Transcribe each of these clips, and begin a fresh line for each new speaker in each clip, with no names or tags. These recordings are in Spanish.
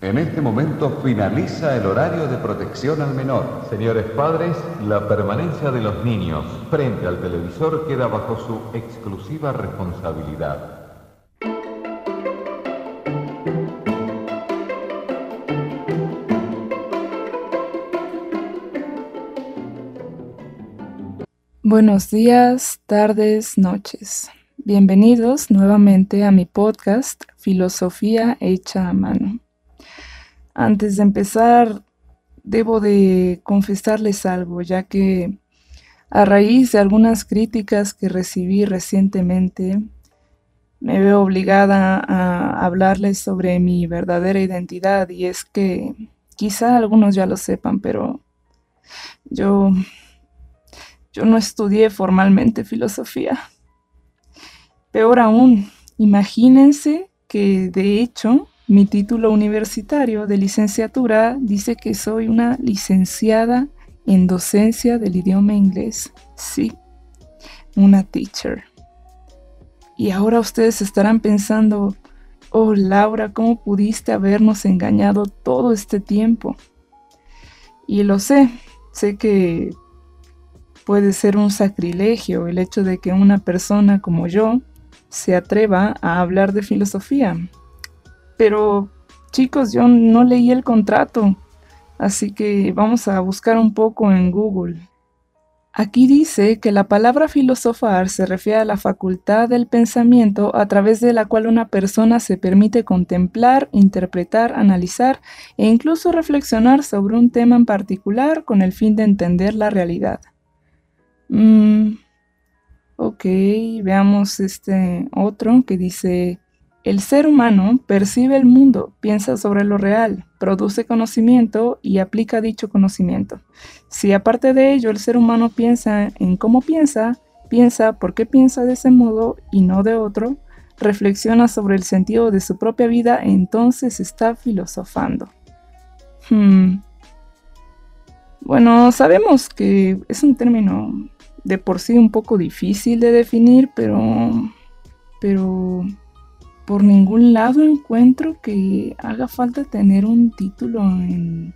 En este momento finaliza el horario de protección al menor.
Señores padres, la permanencia de los niños frente al televisor queda bajo su exclusiva responsabilidad.
Buenos días, tardes, noches. Bienvenidos nuevamente a mi podcast Filosofía hecha a mano. Antes de empezar, debo de confesarles algo, ya que a raíz de algunas críticas que recibí recientemente, me veo obligada a hablarles sobre mi verdadera identidad y es que quizá algunos ya lo sepan, pero yo yo no estudié formalmente filosofía. Peor aún, imagínense que de hecho mi título universitario de licenciatura dice que soy una licenciada en docencia del idioma inglés. Sí, una teacher. Y ahora ustedes estarán pensando, oh Laura, ¿cómo pudiste habernos engañado todo este tiempo? Y lo sé, sé que puede ser un sacrilegio el hecho de que una persona como yo se atreva a hablar de filosofía. Pero chicos, yo no leí el contrato, así que vamos a buscar un poco en Google. Aquí dice que la palabra filosofar se refiere a la facultad del pensamiento a través de la cual una persona se permite contemplar, interpretar, analizar e incluso reflexionar sobre un tema en particular con el fin de entender la realidad. Mm, ok, veamos este otro que dice el ser humano percibe el mundo, piensa sobre lo real, produce conocimiento y aplica dicho conocimiento. Si aparte de ello el ser humano piensa en cómo piensa, piensa por qué piensa de ese modo y no de otro, reflexiona sobre el sentido de su propia vida, entonces está filosofando. Hmm. Bueno, sabemos que es un término de por sí un poco difícil de definir, pero... pero por ningún lado encuentro que haga falta tener un título en,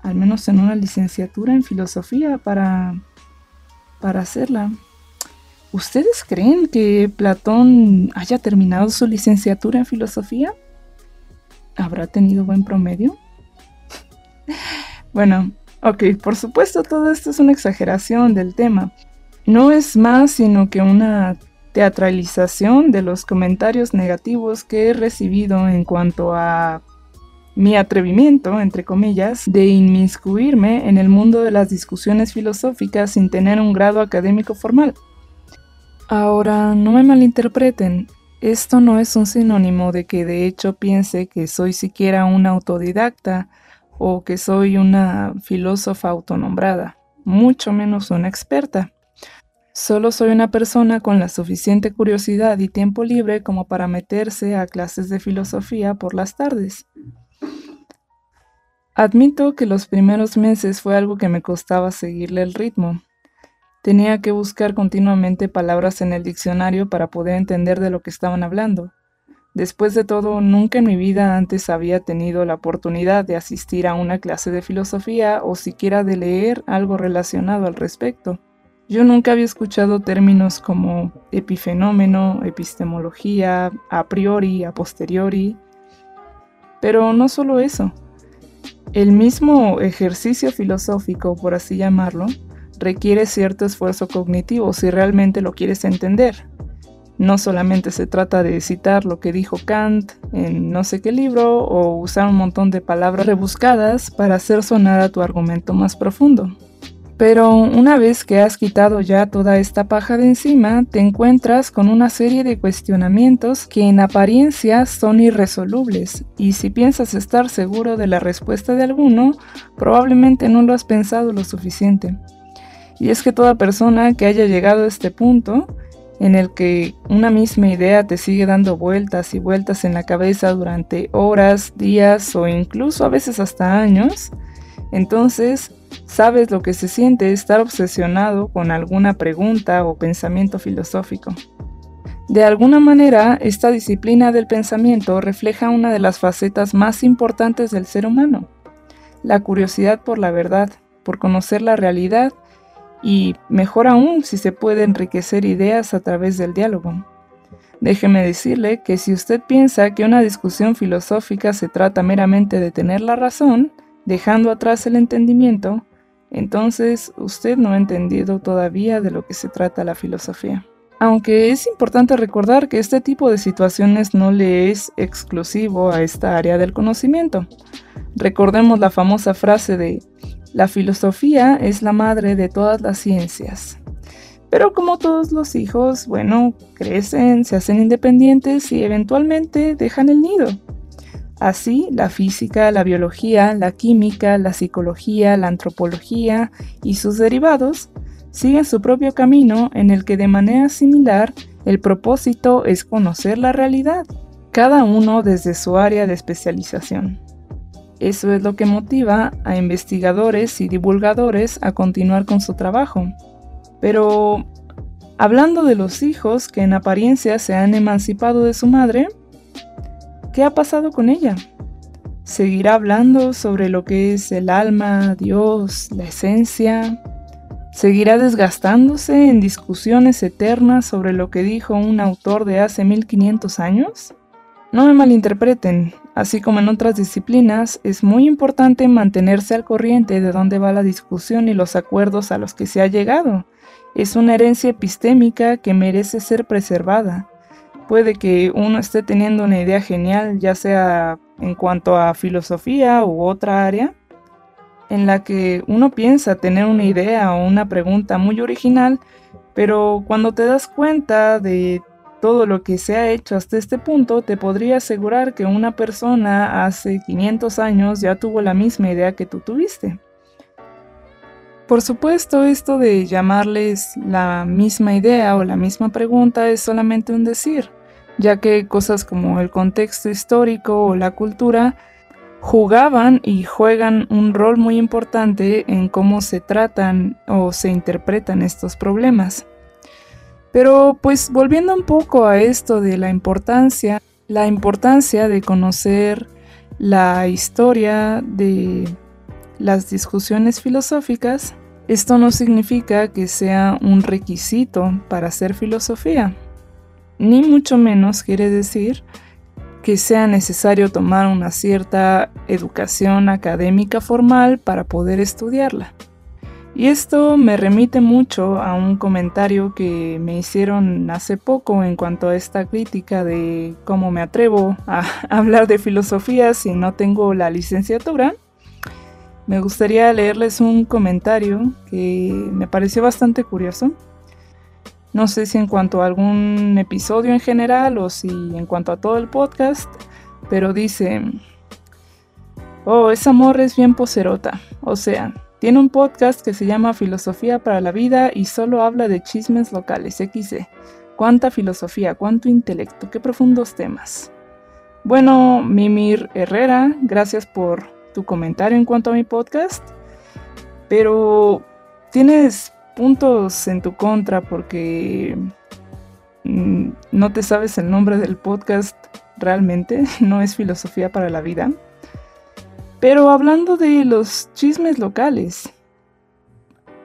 al menos en una licenciatura en filosofía para, para hacerla. ¿Ustedes creen que Platón haya terminado su licenciatura en filosofía? ¿Habrá tenido buen promedio? bueno, ok, por supuesto todo esto es una exageración del tema. No es más sino que una teatralización de los comentarios negativos que he recibido en cuanto a mi atrevimiento, entre comillas, de inmiscuirme en el mundo de las discusiones filosóficas sin tener un grado académico formal. Ahora, no me malinterpreten, esto no es un sinónimo de que de hecho piense que soy siquiera una autodidacta o que soy una filósofa autonombrada, mucho menos una experta. Solo soy una persona con la suficiente curiosidad y tiempo libre como para meterse a clases de filosofía por las tardes. Admito que los primeros meses fue algo que me costaba seguirle el ritmo. Tenía que buscar continuamente palabras en el diccionario para poder entender de lo que estaban hablando. Después de todo, nunca en mi vida antes había tenido la oportunidad de asistir a una clase de filosofía o siquiera de leer algo relacionado al respecto. Yo nunca había escuchado términos como epifenómeno, epistemología, a priori, a posteriori. Pero no solo eso. El mismo ejercicio filosófico, por así llamarlo, requiere cierto esfuerzo cognitivo si realmente lo quieres entender. No solamente se trata de citar lo que dijo Kant en no sé qué libro o usar un montón de palabras rebuscadas para hacer sonar a tu argumento más profundo. Pero una vez que has quitado ya toda esta paja de encima, te encuentras con una serie de cuestionamientos que en apariencia son irresolubles, y si piensas estar seguro de la respuesta de alguno, probablemente no lo has pensado lo suficiente. Y es que toda persona que haya llegado a este punto, en el que una misma idea te sigue dando vueltas y vueltas en la cabeza durante horas, días o incluso a veces hasta años, entonces sabes lo que se siente estar obsesionado con alguna pregunta o pensamiento filosófico. De alguna manera, esta disciplina del pensamiento refleja una de las facetas más importantes del ser humano, la curiosidad por la verdad, por conocer la realidad y, mejor aún, si se puede enriquecer ideas a través del diálogo. Déjeme decirle que si usted piensa que una discusión filosófica se trata meramente de tener la razón, dejando atrás el entendimiento, entonces usted no ha entendido todavía de lo que se trata la filosofía. Aunque es importante recordar que este tipo de situaciones no le es exclusivo a esta área del conocimiento. Recordemos la famosa frase de la filosofía es la madre de todas las ciencias. Pero como todos los hijos, bueno, crecen, se hacen independientes y eventualmente dejan el nido. Así, la física, la biología, la química, la psicología, la antropología y sus derivados siguen su propio camino en el que de manera similar el propósito es conocer la realidad, cada uno desde su área de especialización. Eso es lo que motiva a investigadores y divulgadores a continuar con su trabajo. Pero, hablando de los hijos que en apariencia se han emancipado de su madre, ¿qué ha pasado con ella? ¿Seguirá hablando sobre lo que es el alma, Dios, la esencia? ¿Seguirá desgastándose en discusiones eternas sobre lo que dijo un autor de hace 1500 años? No me malinterpreten, así como en otras disciplinas, es muy importante mantenerse al corriente de dónde va la discusión y los acuerdos a los que se ha llegado. Es una herencia epistémica que merece ser preservada. Puede que uno esté teniendo una idea genial, ya sea en cuanto a filosofía u otra área, en la que uno piensa tener una idea o una pregunta muy original, pero cuando te das cuenta de todo lo que se ha hecho hasta este punto, te podría asegurar que una persona hace 500 años ya tuvo la misma idea que tú tuviste. Por supuesto, esto de llamarles la misma idea o la misma pregunta es solamente un decir, ya que cosas como el contexto histórico o la cultura jugaban y juegan un rol muy importante en cómo se tratan o se interpretan estos problemas. Pero pues volviendo un poco a esto de la importancia, la importancia de conocer la historia de las discusiones filosóficas, esto no significa que sea un requisito para hacer filosofía, ni mucho menos quiere decir que sea necesario tomar una cierta educación académica formal para poder estudiarla. Y esto me remite mucho a un comentario que me hicieron hace poco en cuanto a esta crítica de cómo me atrevo a hablar de filosofía si no tengo la licenciatura. Me gustaría leerles un comentario que me pareció bastante curioso. No sé si en cuanto a algún episodio en general o si en cuanto a todo el podcast, pero dice, oh, esa morra es bien poserota. O sea, tiene un podcast que se llama Filosofía para la Vida y solo habla de chismes locales, XC. Cuánta filosofía, cuánto intelecto, qué profundos temas. Bueno, Mimir Herrera, gracias por tu comentario en cuanto a mi podcast, pero tienes puntos en tu contra porque mm, no te sabes el nombre del podcast realmente, no es Filosofía para la Vida. Pero hablando de los chismes locales,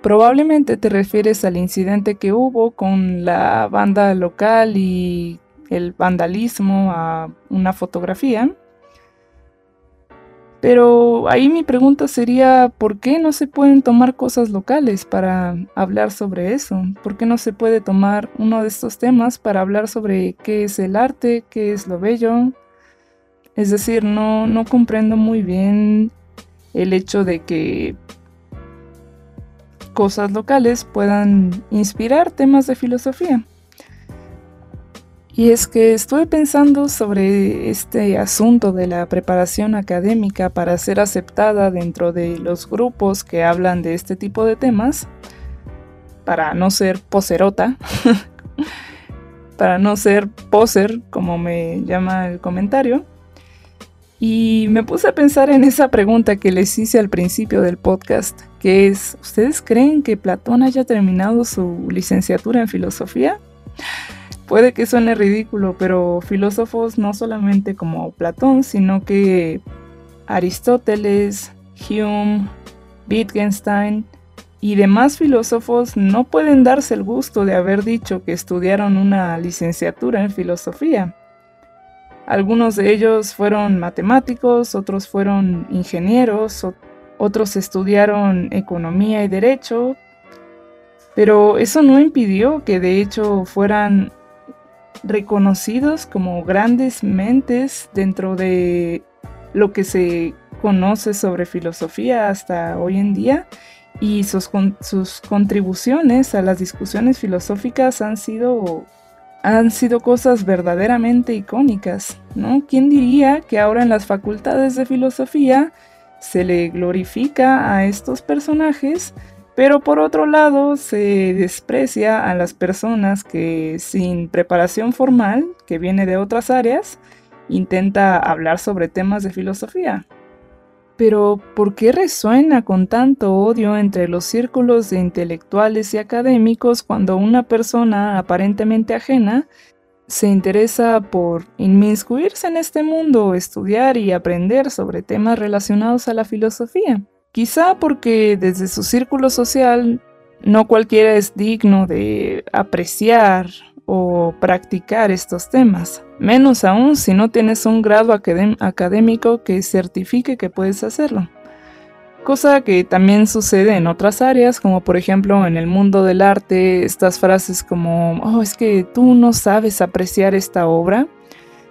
probablemente te refieres al incidente que hubo con la banda local y el vandalismo a una fotografía. Pero ahí mi pregunta sería, ¿por qué no se pueden tomar cosas locales para hablar sobre eso? ¿Por qué no se puede tomar uno de estos temas para hablar sobre qué es el arte, qué es lo bello, es decir, no, no comprendo muy bien el hecho de que cosas locales puedan inspirar temas de filosofía. Y es que estuve pensando sobre este asunto de la preparación académica para ser aceptada dentro de los grupos que hablan de este tipo de temas, para no ser poserota, para no ser poser, como me llama el comentario. Y me puse a pensar en esa pregunta que les hice al principio del podcast, que es, ¿ustedes creen que Platón haya terminado su licenciatura en filosofía? Puede que suene ridículo, pero filósofos no solamente como Platón, sino que Aristóteles, Hume, Wittgenstein y demás filósofos no pueden darse el gusto de haber dicho que estudiaron una licenciatura en filosofía. Algunos de ellos fueron matemáticos, otros fueron ingenieros, otros estudiaron economía y derecho, pero eso no impidió que de hecho fueran reconocidos como grandes mentes dentro de lo que se conoce sobre filosofía hasta hoy en día y sus, sus contribuciones a las discusiones filosóficas han sido, han sido cosas verdaderamente icónicas, ¿no? ¿Quién diría que ahora en las facultades de filosofía se le glorifica a estos personajes pero por otro lado, se desprecia a las personas que sin preparación formal, que viene de otras áreas, intenta hablar sobre temas de filosofía. Pero, ¿por qué resuena con tanto odio entre los círculos de intelectuales y académicos cuando una persona aparentemente ajena se interesa por inmiscuirse en este mundo, estudiar y aprender sobre temas relacionados a la filosofía? Quizá porque desde su círculo social no cualquiera es digno de apreciar o practicar estos temas, menos aún si no tienes un grado académico que certifique que puedes hacerlo. Cosa que también sucede en otras áreas, como por ejemplo en el mundo del arte, estas frases como, oh, es que tú no sabes apreciar esta obra,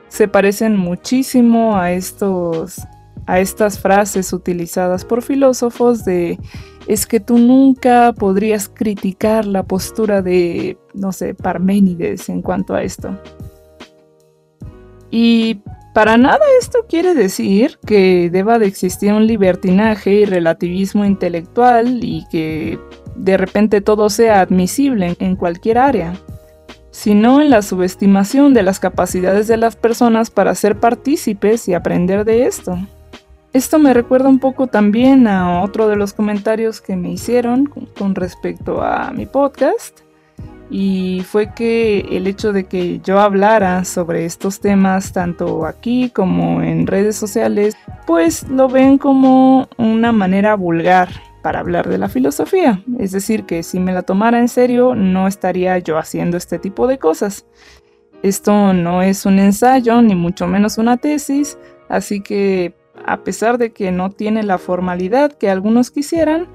se parecen muchísimo a estos a estas frases utilizadas por filósofos de es que tú nunca podrías criticar la postura de, no sé, Parménides en cuanto a esto. Y para nada esto quiere decir que deba de existir un libertinaje y relativismo intelectual y que de repente todo sea admisible en cualquier área, sino en la subestimación de las capacidades de las personas para ser partícipes y aprender de esto. Esto me recuerda un poco también a otro de los comentarios que me hicieron con respecto a mi podcast y fue que el hecho de que yo hablara sobre estos temas tanto aquí como en redes sociales pues lo ven como una manera vulgar para hablar de la filosofía. Es decir, que si me la tomara en serio no estaría yo haciendo este tipo de cosas. Esto no es un ensayo ni mucho menos una tesis, así que a pesar de que no tiene la formalidad que algunos quisieran,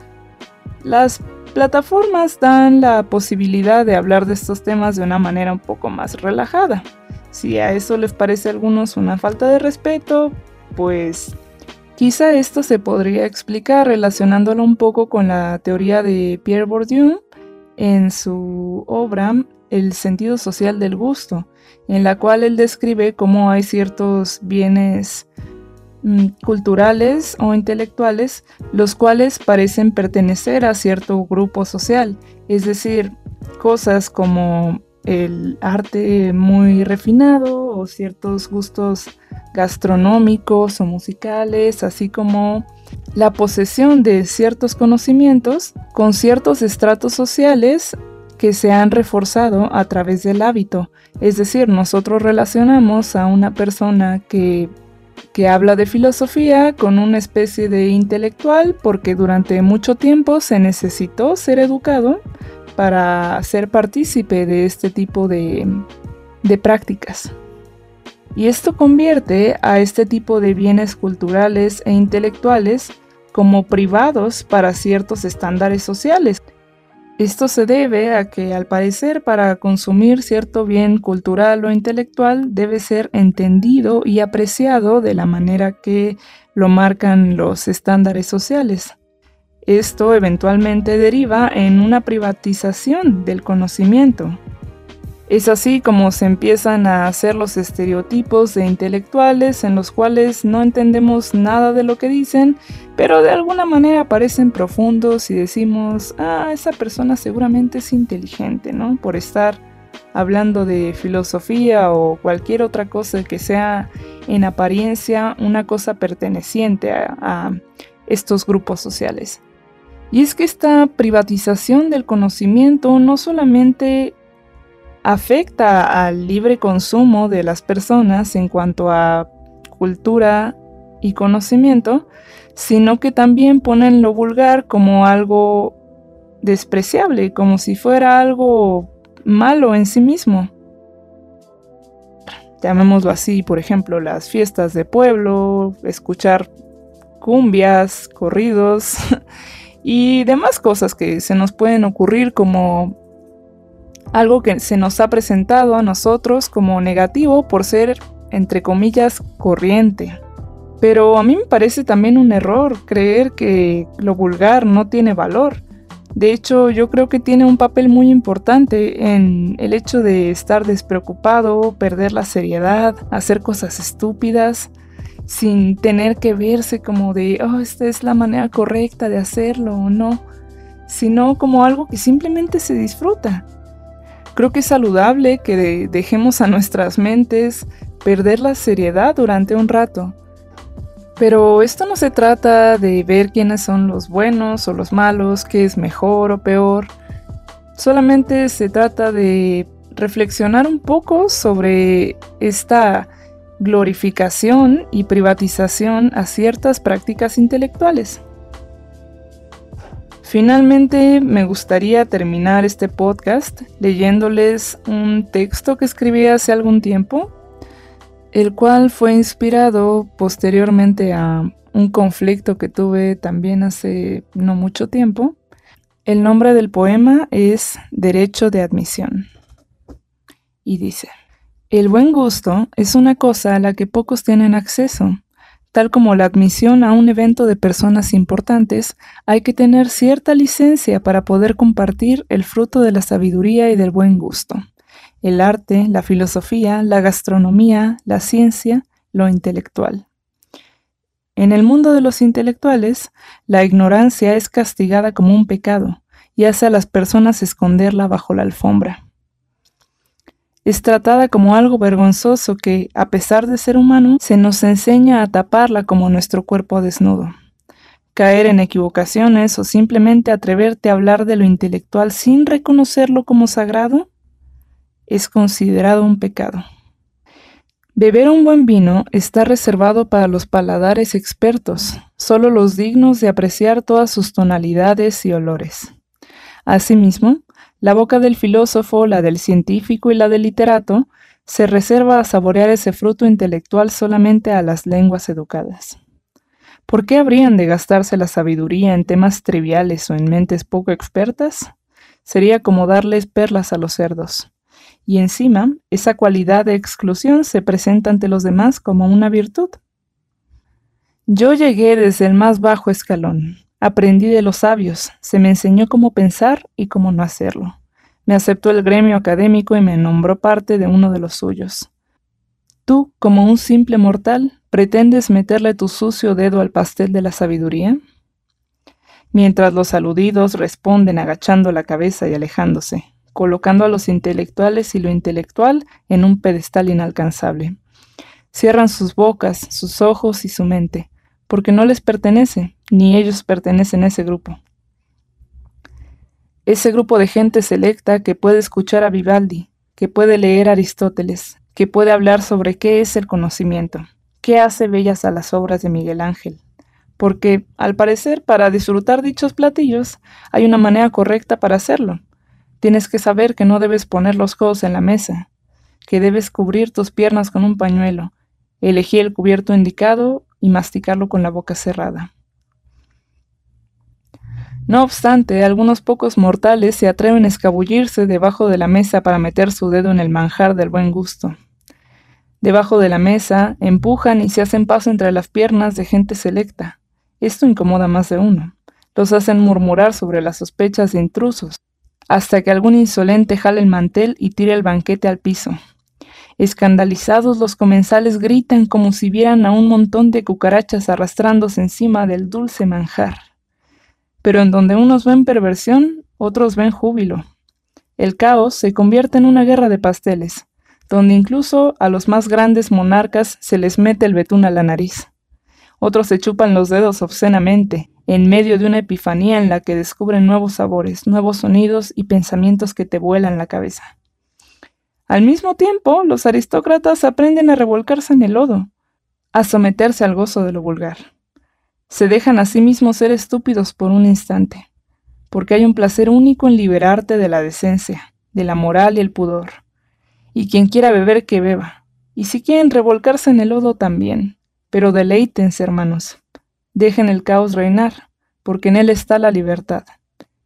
las plataformas dan la posibilidad de hablar de estos temas de una manera un poco más relajada. Si a eso les parece a algunos una falta de respeto, pues quizá esto se podría explicar relacionándolo un poco con la teoría de Pierre Bourdieu en su obra El sentido social del gusto, en la cual él describe cómo hay ciertos bienes culturales o intelectuales, los cuales parecen pertenecer a cierto grupo social, es decir, cosas como el arte muy refinado o ciertos gustos gastronómicos o musicales, así como la posesión de ciertos conocimientos con ciertos estratos sociales que se han reforzado a través del hábito. Es decir, nosotros relacionamos a una persona que que habla de filosofía con una especie de intelectual porque durante mucho tiempo se necesitó ser educado para ser partícipe de este tipo de, prácticas. Y esto convierte a este tipo de bienes culturales e intelectuales como privados para ciertos estándares sociales esto se debe a que al parecer para consumir cierto bien cultural o intelectual debe ser entendido y apreciado de la manera que lo marcan los estándares sociales. Esto eventualmente deriva en una privatización del conocimiento, es así como se empiezan a hacer los estereotipos de intelectuales en los cuales no entendemos nada de lo que dicen, pero de alguna manera parecen profundos y decimos, ah, esa persona seguramente es inteligente, ¿no? Por estar hablando de filosofía o cualquier otra cosa que sea en apariencia una cosa perteneciente a, a estos grupos sociales. Y es que esta privatización del conocimiento no solamente afecta al libre consumo de las personas en cuanto a cultura y conocimiento, sino que también ponen lo vulgar como algo despreciable, como si fuera algo malo en sí mismo. Llamémoslo así, por ejemplo, las fiestas de pueblo, escuchar cumbias, corridos y demás cosas que se nos pueden ocurrir como algo que se nos ha presentado a nosotros como negativo por ser, entre comillas, corriente. Pero a mí me parece también un error creer que lo vulgar no tiene valor. De hecho, yo creo que tiene un papel muy importante en el hecho de estar despreocupado, perder la seriedad, hacer cosas estúpidas, sin tener que verse como de, oh, esta es la manera correcta de hacerlo o no, sino como algo que simplemente se disfruta. Creo que es saludable que dejemos a nuestras mentes perder la seriedad durante un rato. Pero esto no se trata de ver quiénes son los buenos o los malos, qué es mejor o peor. Solamente se trata de reflexionar un poco sobre esta glorificación y privatización a ciertas prácticas intelectuales. Finalmente, me gustaría terminar este podcast leyéndoles un texto que escribí hace algún tiempo, el cual fue inspirado posteriormente a un conflicto que tuve también hace no mucho tiempo. El nombre del poema es Derecho de Admisión. Y dice, El buen gusto es una cosa a la que pocos tienen acceso Tal como la admisión a un evento de personas importantes, hay que tener cierta licencia para poder compartir el fruto de la sabiduría y del buen gusto. El arte, la filosofía, la gastronomía, la ciencia, lo intelectual. En el mundo de los intelectuales, la ignorancia es castigada como un pecado y hace a las personas esconderla bajo la alfombra es tratada como algo vergonzoso que, a pesar de ser humano, se nos enseña a taparla como nuestro cuerpo desnudo. Caer en equivocaciones o simplemente atreverte a hablar de lo intelectual sin reconocerlo como sagrado es considerado un pecado. Beber un buen vino está reservado para los paladares expertos, solo los dignos de apreciar todas sus tonalidades y olores. Asimismo, la boca del filósofo, la del científico y la del literato se reserva a saborear ese fruto intelectual solamente a las lenguas educadas. ¿Por qué habrían de gastarse la sabiduría en temas triviales o en mentes poco expertas? Sería como darles perlas a los cerdos. Y encima, esa cualidad de exclusión se presenta ante los demás como una virtud. Yo llegué desde el más bajo escalón, Aprendí de los sabios, se me enseñó cómo pensar y cómo no hacerlo. Me aceptó el gremio académico y me nombró parte de uno de los suyos. Tú, como un simple mortal, pretendes meterle tu sucio dedo al pastel de la sabiduría? Mientras los aludidos responden agachando la cabeza y alejándose, colocando a los intelectuales y lo intelectual en un pedestal inalcanzable. Cierran sus bocas, sus ojos y su mente, porque no les pertenece, ni ellos pertenecen a ese grupo. Ese grupo de gente selecta que puede escuchar a Vivaldi, que puede leer a Aristóteles, que puede hablar sobre qué es el conocimiento, qué hace bellas a las obras de Miguel Ángel. Porque, al parecer, para disfrutar dichos platillos hay una manera correcta para hacerlo. Tienes que saber que no debes poner los codos en la mesa, que debes cubrir tus piernas con un pañuelo, elegir el cubierto indicado y masticarlo con la boca cerrada. No obstante, algunos pocos mortales se atreven a escabullirse debajo de la mesa para meter su dedo en el manjar del buen gusto. Debajo de la mesa, empujan y se hacen paso entre las piernas de gente selecta. Esto incomoda más de uno. Los hacen murmurar sobre las sospechas de intrusos, hasta que algún insolente jale el mantel y tire el banquete al piso. Escandalizados los comensales gritan como si vieran a un montón de cucarachas arrastrándose encima del dulce manjar. Pero en donde unos ven perversión, otros ven júbilo. El caos se convierte en una guerra de pasteles, donde incluso a los más grandes monarcas se les mete el betún a la nariz. Otros se chupan los dedos obscenamente, en medio de una epifanía en la que descubren nuevos sabores, nuevos sonidos y pensamientos que te vuelan la cabeza. Al mismo tiempo, los aristócratas aprenden a revolcarse en el lodo, a someterse al gozo de lo vulgar. Se dejan a sí mismos ser estúpidos por un instante, porque hay un placer único en liberarte de la decencia, de la moral y el pudor. Y quien quiera beber, que beba. Y si quieren revolcarse en el lodo también. Pero deleítense, hermanos. Dejen el caos reinar, porque en él está la libertad.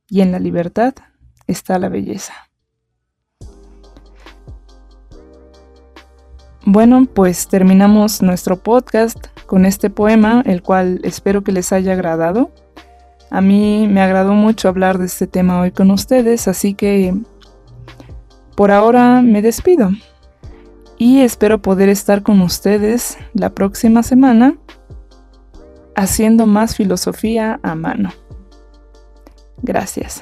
Y en la libertad está la belleza. Bueno, pues terminamos nuestro podcast con este poema, el cual espero que les haya agradado. A mí me agradó mucho hablar de este tema hoy con ustedes, así que por ahora me despido y espero poder estar con ustedes la próxima semana haciendo más filosofía a mano. Gracias.